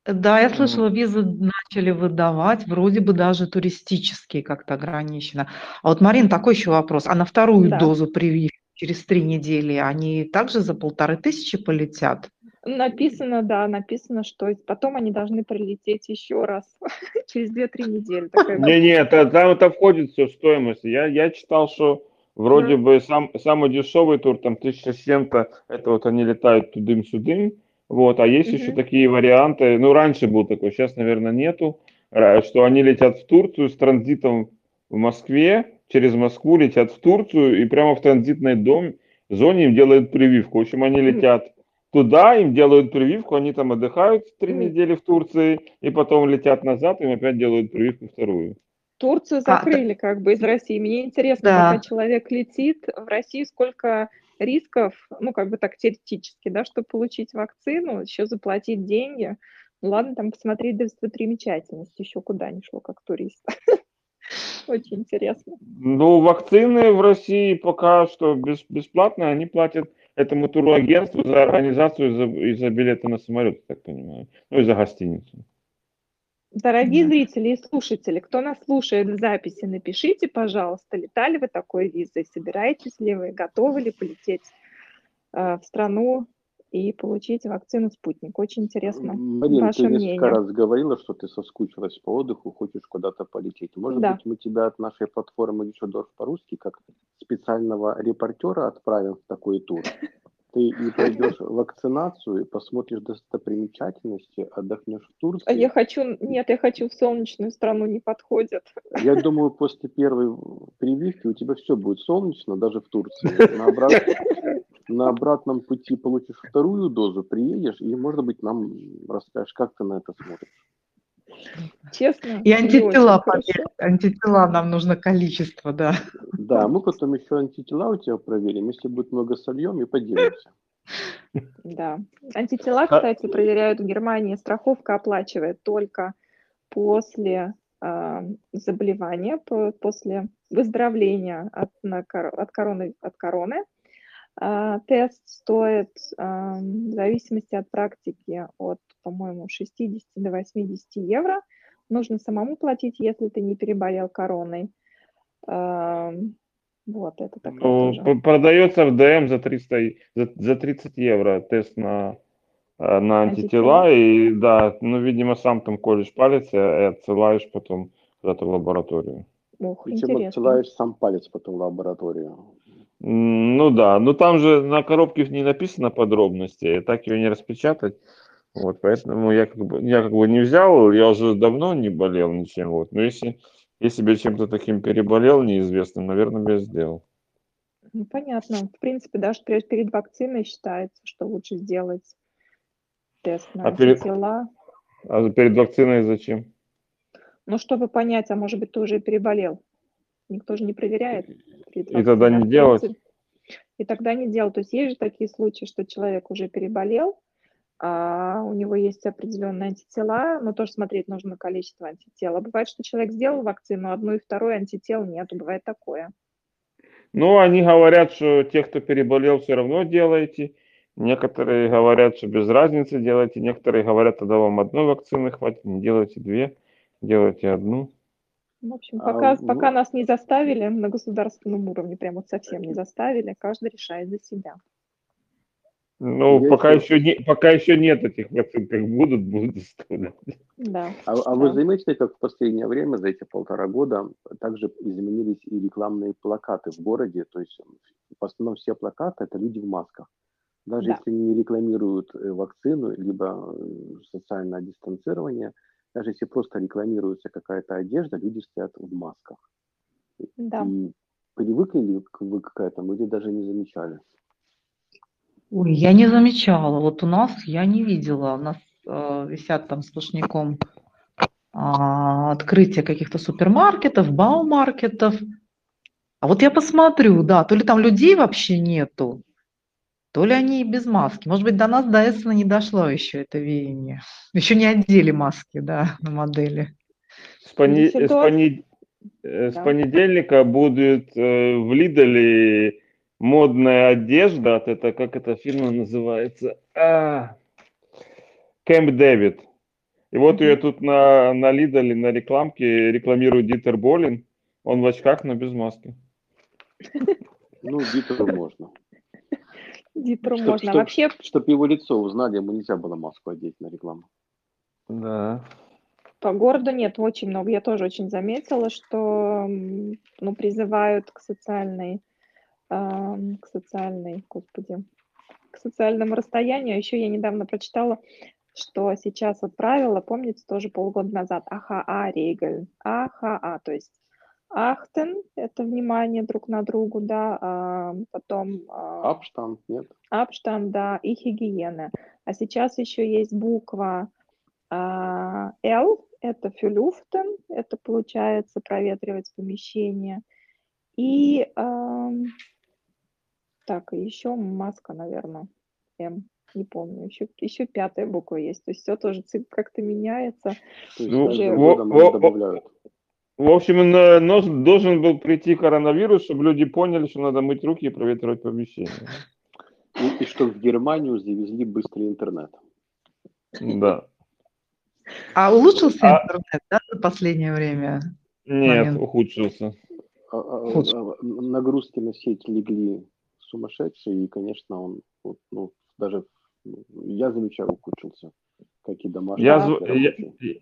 Да, я слышала, визы начали выдавать, вроде бы даже туристические как-то ограничено. А вот, Марин, такой еще вопрос. А на вторую да. дозу прививки через три недели они также за полторы тысячи полетят? Написано, да, написано, что потом они должны прилететь еще раз *laughs* через 2-3 недели. Не-не, это, там это входит все в стоимость. Я, я читал, что вроде mm. бы сам, самый дешевый тур, там 1700, это вот они летают тудым-сюдым, вот, а есть mm-hmm. еще такие варианты, ну, раньше был такой, сейчас, наверное, нету, что они летят в Турцию с транзитом в Москве, через Москву летят в Турцию, и прямо в транзитной дом, зоне им делают прививку. В общем, они летят туда, им делают прививку, они там отдыхают три недели в Турции, и потом летят назад, им опять делают прививку вторую. Турцию закрыли а, как бы из России. Мне интересно, да. пока человек летит в Россию, сколько рисков, ну, как бы так теоретически, да, чтобы получить вакцину, еще заплатить деньги. Ну, ладно, там посмотреть достопримечательности, еще куда ни шло, как турист. *laughs* *laughs* Очень интересно. Ну, вакцины в России пока что бесплатные, они платят этому турагентству за организацию и за, и за билеты на самолет, так понимаю. Ну и за гостиницу. Дорогие да. зрители и слушатели, кто нас слушает в записи, напишите, пожалуйста, летали вы такой визой, собираетесь ли вы, готовы ли полететь э, в страну и получить вакцину «Спутник». Очень интересно Марин, ваше ты мнение. несколько раз говорила, что ты соскучилась по отдыху, хочешь куда-то полететь. Может да. быть, мы тебя от нашей платформы Дюшедорф по-русски как специального репортера отправим в такой тур? Ты и пойдешь вакцинацию, и посмотришь достопримечательности, отдохнешь в Турции. А я хочу, нет, я хочу в солнечную страну, не подходит. Я думаю, после первой прививки у тебя все будет солнечно, даже в Турции. *laughs* На, обрат... На обратном пути получишь вторую дозу, приедешь, и, может быть, нам расскажешь, как ты на это смотришь. Честно? И антитела, поверь, антитела нам нужно количество, да. Да, мы потом еще антитела у тебя проверим, если будет много сольем и поделимся. Да. Антитела, а кстати, проверяют в Германии. Страховка оплачивает только после а, заболевания после выздоровления от, на, от, короны, от короны. А, тест стоит а, в зависимости от практики от, по-моему, 60 до 80 евро. Нужно самому платить, если ты не переболел короной. Вот, это такая ну, тоже. Продается в ДМ за 300, за, за 30 евро тест на, э, на антитела. антитела. И да, ну, видимо, сам там колешь палец и отсылаешь потом куда-то в лабораторию. Ох, Причем интересно. отсылаешь сам палец потом в лабораторию. Ну да, но там же на коробке не написано подробности, так ее не распечатать. Вот, поэтому я как бы, я как бы не взял, я уже давно не болел ничем. Вот. Но если если бы я чем-то таким переболел неизвестным, наверное, бы я сделал. Ну, понятно. В принципе, даже перед, перед вакциной считается, что лучше сделать тест на а перед, тела. А перед вакциной зачем? Ну, чтобы понять, а может быть, ты уже переболел. Никто же не проверяет. И тогда не делать? И тогда не делать. То есть есть же такие случаи, что человек уже переболел, а у него есть определенные антитела, но тоже смотреть нужно количество антител. А бывает, что человек сделал вакцину, одну и второй антител нету, бывает такое. Ну, они говорят, что те, кто переболел, все равно делаете. Некоторые говорят, что без разницы делайте. Некоторые говорят, тогда вам одной вакцины хватит, не делайте две, делайте одну. В общем, пока, а, пока нас не заставили на государственном уровне, прямо вот совсем не заставили, каждый решает за себя. Ну, Есть пока еще, не, пока еще нет этих вакцин, как будут, будут доставлять. Да. А, а да. вы заметили, как в последнее время, за эти полтора года, также изменились и рекламные плакаты в городе, то есть в основном все плакаты это люди в масках. Даже да. если не рекламируют э, вакцину, либо э, социальное дистанцирование, даже если просто рекламируется какая-то одежда, люди стоят в масках. Да. И привыкли ли вы к этому или даже не замечали? Ой, я не замечала. Вот у нас я не видела. У нас э, висят там сплошняком э, открытие каких-то супермаркетов, баумаркетов. А вот я посмотрю, да, то ли там людей вообще нету, то ли они без маски. Может быть, до нас до Эссена не дошло еще это веяние. Еще не одели маски, да, на модели. С, пони... с, пони... Э, да. с понедельника будет э, в Лидоле модная одежда, от это как эта фирма называется? А, Кэмп Дэвид. И вот ее тут на, на Лидоле, на рекламке рекламирует Дитер Болин. Он в очках, но без маски. *laughs* Ну, Дитеру можно. Дитеру можно. Чтоб, Вообще... Чтобы его лицо узнали, ему нельзя было маску одеть на рекламу. Да. По городу нет, очень много. Я тоже очень заметила, что ну, призывают к социальной к социальной, господи, к социальному расстоянию. Еще я недавно прочитала, что сейчас вот правило, помните, тоже полгода назад, АХА регель, АХА, то есть Ахтен – это внимание друг на другу, да, а потом… Абштанд, нет? Абштанд, да, и гигиена. А сейчас еще есть буква а, Л, это фюлюфтен, это получается проветривать помещение. И так, и еще маска, наверное, М. Не помню, еще, еще пятая буква есть. То есть все тоже как-то меняется. Ну, уже... в, в, в общем, должен был прийти коронавирус, чтобы люди поняли, что надо мыть руки и проветривать помещение. И, и что в Германию завезли быстрый интернет. Да. А улучшился а... интернет, да, за последнее время? Нет, момент? ухудшился. А, а, а, нагрузки на сеть легли сумасшедший, и, конечно, он вот, ну, даже я замечаю, ухудшился, как и домашние. Я, я,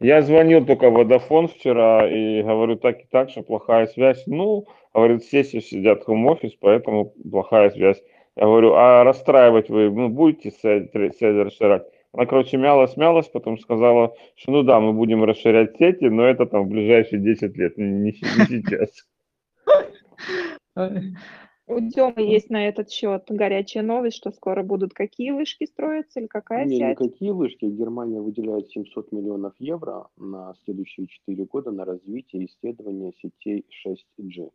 я звонил только Водофон вчера и говорю так и так, что плохая связь. Ну, говорит, все сидят в хом-офис, поэтому плохая связь. Я говорю, а расстраивать вы ну, будете сеть расширять? Она, короче, мялась, мялась, потом сказала, что ну да, мы будем расширять сети, но это там в ближайшие 10 лет, не, не сейчас. *laughs* У Демы есть на этот счет горячая новость, что скоро будут какие вышки строиться или какая Не, сеть? никакие вышки. Германия выделяет 700 миллионов евро на следующие 4 года на развитие и исследование сетей 6G.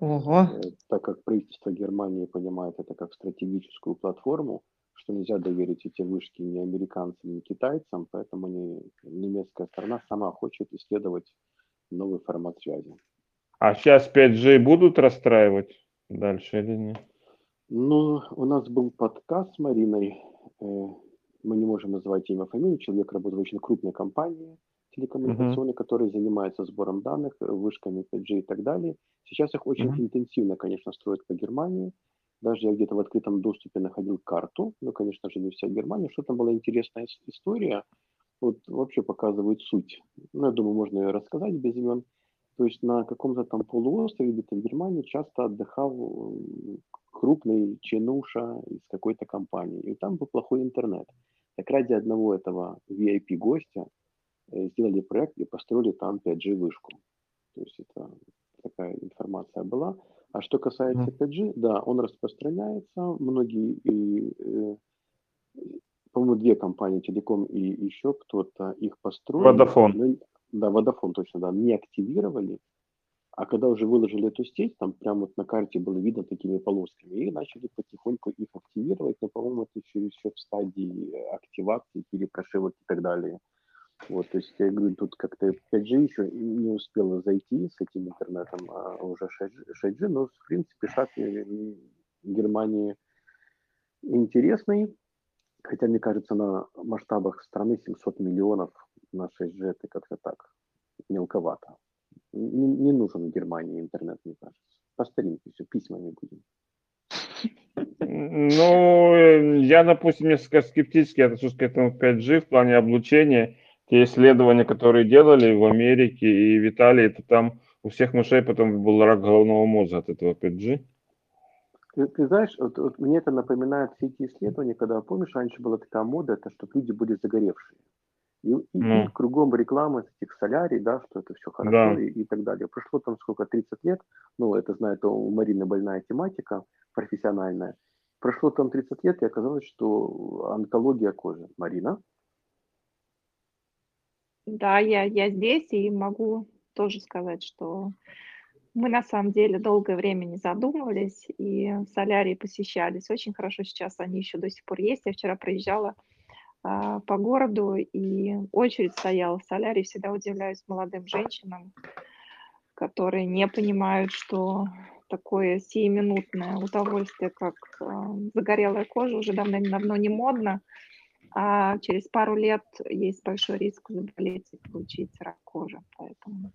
Ого. Э, так как правительство Германии понимает это как стратегическую платформу, что нельзя доверить эти вышки ни американцам, ни китайцам, поэтому они, немецкая сторона сама хочет исследовать новый формат связи. А сейчас 5G будут расстраивать дальше или нет? Ну, у нас был подкаст с Мариной. Э, мы не можем называть имя, фамилию. Человек работает в очень крупной компании телекоммуникационной, uh-huh. которая занимается сбором данных, вышками 5G и так далее. Сейчас их очень uh-huh. интенсивно, конечно, строят по Германии. Даже я где-то в открытом доступе находил карту. Ну, конечно же, не вся Германия. Что там была интересная история. Вот вообще показывает суть. Ну, я думаю, можно ее рассказать без имен. То есть на каком-то там полуострове где-то в Германии часто отдыхал крупный чинуша из какой-то компании. И там был плохой интернет. Так ради одного этого VIP-гостя э, сделали проект и построили там 5G-вышку. То есть это такая информация была. А что касается 5G, да, он распространяется. Многие, и, э, по-моему, две компании, Телеком и еще кто-то их построили. Водофон. Да, Водофон точно, да, не активировали. А когда уже выложили эту сеть, там прямо вот на карте было видно такими полосками, и начали потихоньку их активировать, но, по-моему, это еще, еще в стадии активации, перепрошивок и так далее. Вот, то есть, я говорю, тут как-то 5G еще не успела зайти с этим интернетом, а уже 6G, но, в принципе, шаг Германии интересный, хотя, мне кажется, на масштабах страны 700 миллионов на 6G это как-то так мелковато. Не, не нужен в Германии интернет, мне кажется. По старинке все, письмами будем. Ну, я, допустим, несколько скептически отношусь к этому 5G в плане облучения. Те исследования, которые делали в Америке и в Италии, это там у всех мышей потом был рак головного мозга от этого 5G. Ты, ты знаешь, вот, вот мне это напоминает все эти исследования, когда, помнишь, раньше была такая мода, это чтобы люди были загоревшие. И, и, ну. и кругом рекламы этих солярий, да, что это все хорошо да. и, и так далее. Прошло там сколько, 30 лет, ну, это знает у Марины больная тематика профессиональная. Прошло там 30 лет, и оказалось, что онкология кожи. Марина? Да, я, я здесь и могу тоже сказать, что мы на самом деле долгое время не задумывались, и солярии посещались. Очень хорошо сейчас они еще до сих пор есть. Я вчера проезжала по городу, и очередь стояла в солярии. Всегда удивляюсь молодым женщинам, которые не понимают, что такое сиюминутное удовольствие, как а, загорелая кожа, уже давно не модно, а через пару лет есть большой риск заболеть и получить рак кожи. Поэтому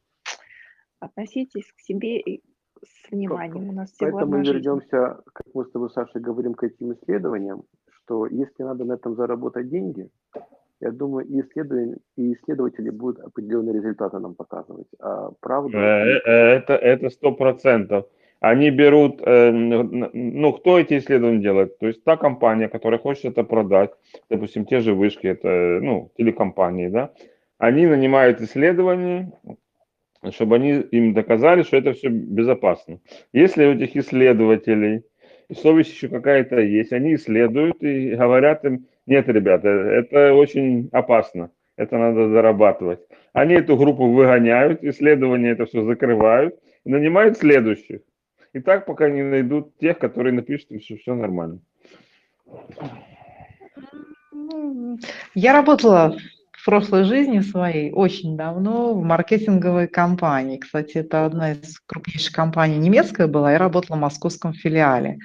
относитесь к себе и с вниманием. У нас Поэтому мы вернемся, как мы с тобой, Саша, говорим к этим исследованиям что если надо на этом заработать деньги, я думаю, и, исследователи, и исследователи будут определенные результаты нам показывать. А правда... Э, э, это это сто процентов. Они берут, э, ну, кто эти исследования делает? То есть та компания, которая хочет это продать, допустим, те же вышки, это, ну, телекомпании, да, они нанимают исследования, чтобы они им доказали, что это все безопасно. Если у этих исследователей совесть еще какая-то есть, они исследуют и говорят им, нет, ребята, это очень опасно, это надо зарабатывать. Они эту группу выгоняют, исследования это все закрывают, нанимают следующих. И так пока не найдут тех, которые напишут, что все нормально. Я работала в прошлой жизни своей очень давно в маркетинговой компании. Кстати, это одна из крупнейших компаний немецкая была. Я работала в московском филиале.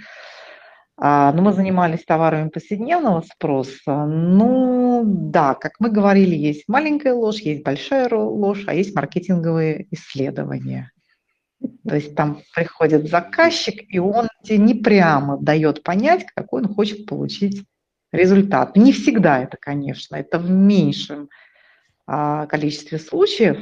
А, но мы занимались товарами повседневного спроса. Ну, да, как мы говорили, есть маленькая ложь, есть большая ложь, а есть маркетинговые исследования. То есть там приходит заказчик, и он тебе не прямо дает понять, какой он хочет получить результат. Не всегда это, конечно, это в меньшем а, количестве случаев,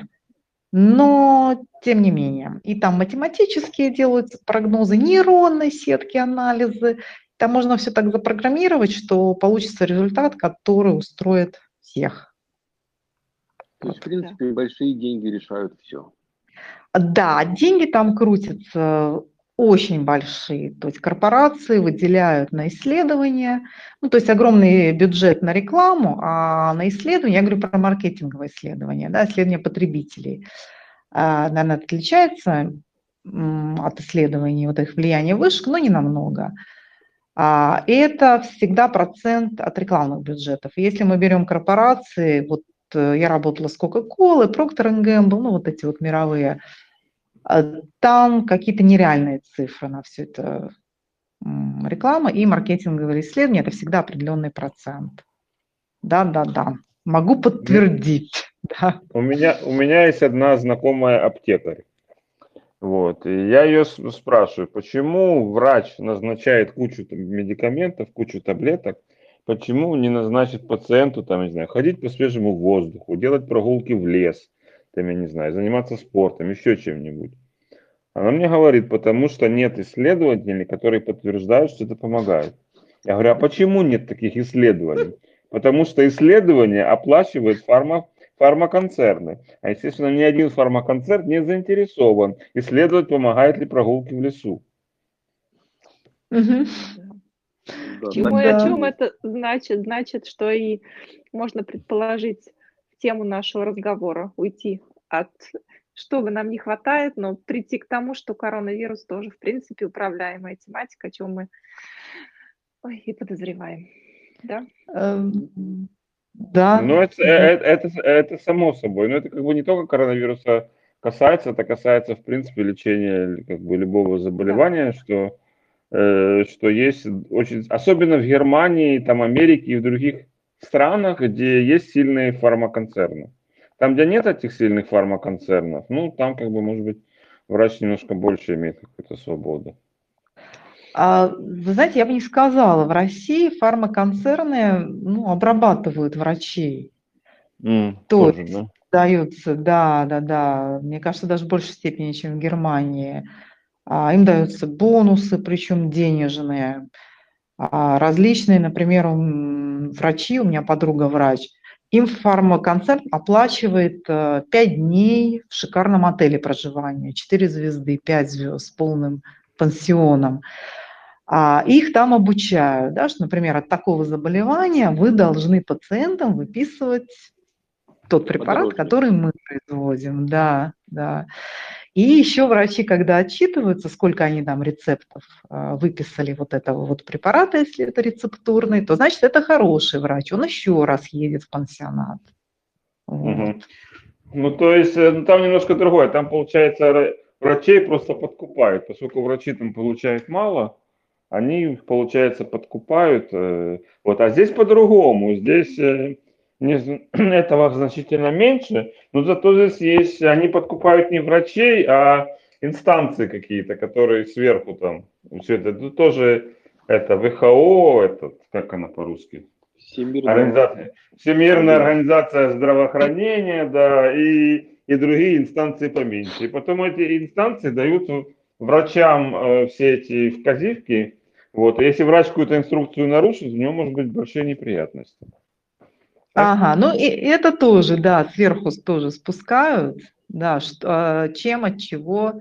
но тем не менее. И там математические делаются прогнозы, нейронные сетки, анализы. Там можно все так запрограммировать, что получится результат, который устроит всех. То есть, в принципе, большие деньги решают все. Да, деньги там крутятся очень большие. То есть корпорации выделяют на исследования, ну, то есть огромный бюджет на рекламу, а на исследования, я говорю про маркетинговые исследования, да, исследования потребителей, а, наверное, отличается от исследований вот их влияния вышек, но не намного. А это всегда процент от рекламных бюджетов. Если мы берем корпорации, вот э, я работала с Coca-Cola, Procter Gamble, ну вот эти вот мировые, там какие-то нереальные цифры на все это реклама и маркетинговые исследования – это всегда определенный процент. Да, да, да. Могу подтвердить. *laughs* Да. У, меня, у меня есть одна знакомая аптекарь. Вот. И я ее спрашиваю, почему врач назначает кучу там, медикаментов, кучу таблеток, почему не назначит пациенту, там, не знаю, ходить по свежему воздуху, делать прогулки в лес, там, я не знаю, заниматься спортом, еще чем-нибудь. Она мне говорит, потому что нет исследователей, которые подтверждают, что это помогает. Я говорю, а почему нет таких исследований? Потому что исследования оплачивает фарма, фармаконцерны. А, естественно, ни один фармаконцерн не заинтересован исследовать, помогает ли прогулки в лесу. Угу. Чему и о чем это значит? Значит, что и можно предположить тему нашего разговора, уйти от что бы нам не хватает, но прийти к тому, что коронавирус тоже, в принципе, управляемая тематика, о чем мы Ой, и подозреваем. Да? Эм, да. Ну, это, это, это, это само собой. Но это как бы не только коронавируса касается, это касается, в принципе, лечения как бы любого заболевания, да. что, э, что есть очень, особенно в Германии, там, Америке и в других странах, где есть сильные фармаконцерны. Там, где нет этих сильных фармаконцернов, ну, там, как бы, может быть, врач немножко больше имеет какую-то свободу. А, вы знаете, я бы не сказала, в России фармаконцерны ну, обрабатывают врачей. Mm, То тоже, есть да? даются, да, да, да, мне кажется, даже в большей степени, чем в Германии. А, им даются бонусы, причем денежные, различные, например, врачи, у меня подруга врач, им фармаконцерн оплачивает 5 э, дней в шикарном отеле проживания, 4 звезды, 5 звезд с полным пансионом. А их там обучают, да, что, например, от такого заболевания вы должны пациентам выписывать тот препарат, который мы производим, да, да. И еще врачи, когда отчитываются, сколько они там рецептов э, выписали вот этого вот препарата, если это рецептурный, то значит это хороший врач, он еще раз едет в пансионат. Угу. Ну, то есть э, ну, там немножко другое, там получается врачей просто подкупают, поскольку врачи там получают мало, они, получается, подкупают. Э, вот. А здесь по-другому. Здесь э, *clears throat* этого значительно меньше, но зато здесь есть, они подкупают не врачей, а инстанции какие-то, которые сверху там. Все это, это тоже это ВХО, этот, как она по-русски? Всемирная организация, Всемирная организация здравоохранения, да, и, и другие инстанции поменьше. И потом эти инстанции дают врачам э, все эти вказивки, вот, и если врач какую-то инструкцию нарушит, у него может быть большие неприятности. Ага, ну и это тоже, да, сверху тоже спускают, да, что, а, чем от чего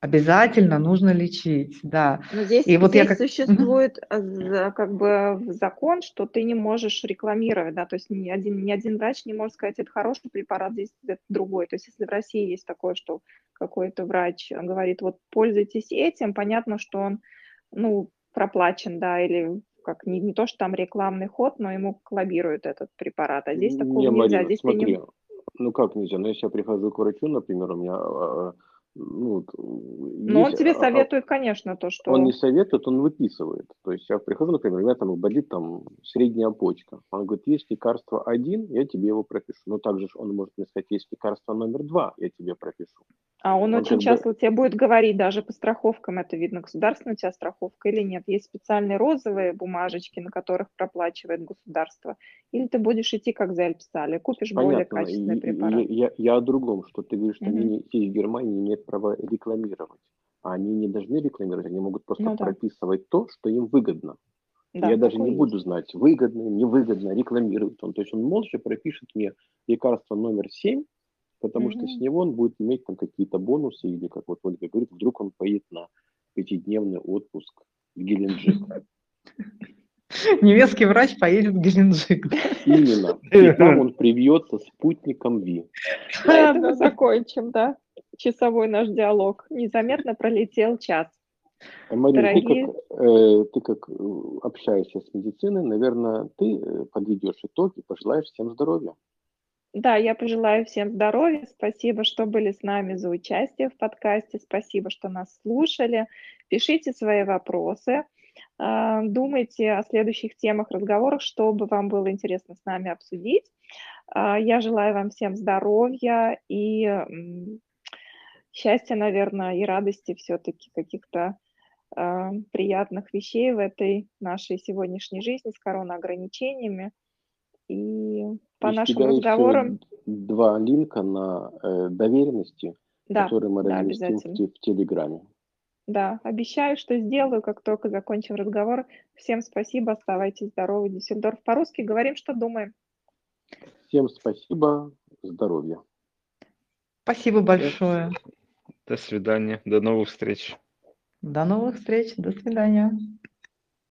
обязательно нужно лечить, да. Но здесь, и вот здесь я как... существует э, как бы закон, что ты не можешь рекламировать, да, то есть ни один, ни один врач не может сказать, это хороший препарат, здесь это другой. То есть если в России есть такое, что какой-то врач говорит, вот пользуйтесь этим, понятно, что он, ну, проплачен, да, или как не, не то, что там рекламный ход, но ему лоббируют этот препарат. А здесь такого не, нельзя. Марина, здесь смотри, не... ну как нельзя? Ну, если я прихожу к врачу, например, у меня а, ну, Но он тебе а, а советует, конечно, то, что... Он не советует, он выписывает. То есть я прихожу, например, у меня там болит там средняя почка. Он говорит, есть лекарство один, я тебе его пропишу. Но также он может мне сказать, есть лекарство номер два, я тебе пропишу. А он, он очень часто бы... тебе будет говорить, даже по страховкам это видно, государственная у тебя страховка или нет. Есть специальные розовые бумажечки, на которых проплачивает государство. Или ты будешь идти, как за писали, купишь Понятно. более качественный препарат. Я, я, я о другом, что ты говоришь, что угу. они здесь в Германии имеют права рекламировать. А они не должны рекламировать, они могут просто ну, да. прописывать то, что им выгодно. Да, я даже не есть. буду знать, выгодно, невыгодно, рекламирует он. То есть он молча пропишет мне лекарство номер 7, потому mm что с него он будет иметь там какие-то бонусы, или, как вот Ольга говорит, вдруг он поедет на пятидневный отпуск в Геленджик. *laughs* Немецкий врач поедет в Геленджик. Именно. *laughs* И там он привьется спутником ВИ. Это мы закончим, да? Часовой наш диалог. Незаметно пролетел час. Марин, Дорогие... ты, как, э, ты как общаешься с медициной, наверное, ты подведешь итог и пожелаешь всем здоровья. Да, я пожелаю всем здоровья. Спасибо, что были с нами за участие в подкасте. Спасибо, что нас слушали. Пишите свои вопросы. А, думайте о следующих темах разговорах, чтобы вам было интересно с нами обсудить. А, я желаю вам всем здоровья и счастья, наверное, и радости все-таки каких-то а, приятных вещей в этой нашей сегодняшней жизни с коронаограничениями. И по нашим разговорам... Два линка на э, доверенности, да, которые мы да, разместим в, в Телеграме. Да, обещаю, что сделаю, как только закончим разговор. Всем спасибо, оставайтесь здоровы. Дюссельдорф по-русски говорим, что думаем. Всем спасибо, здоровья. Спасибо большое. До свидания, до новых встреч. До новых встреч, до свидания.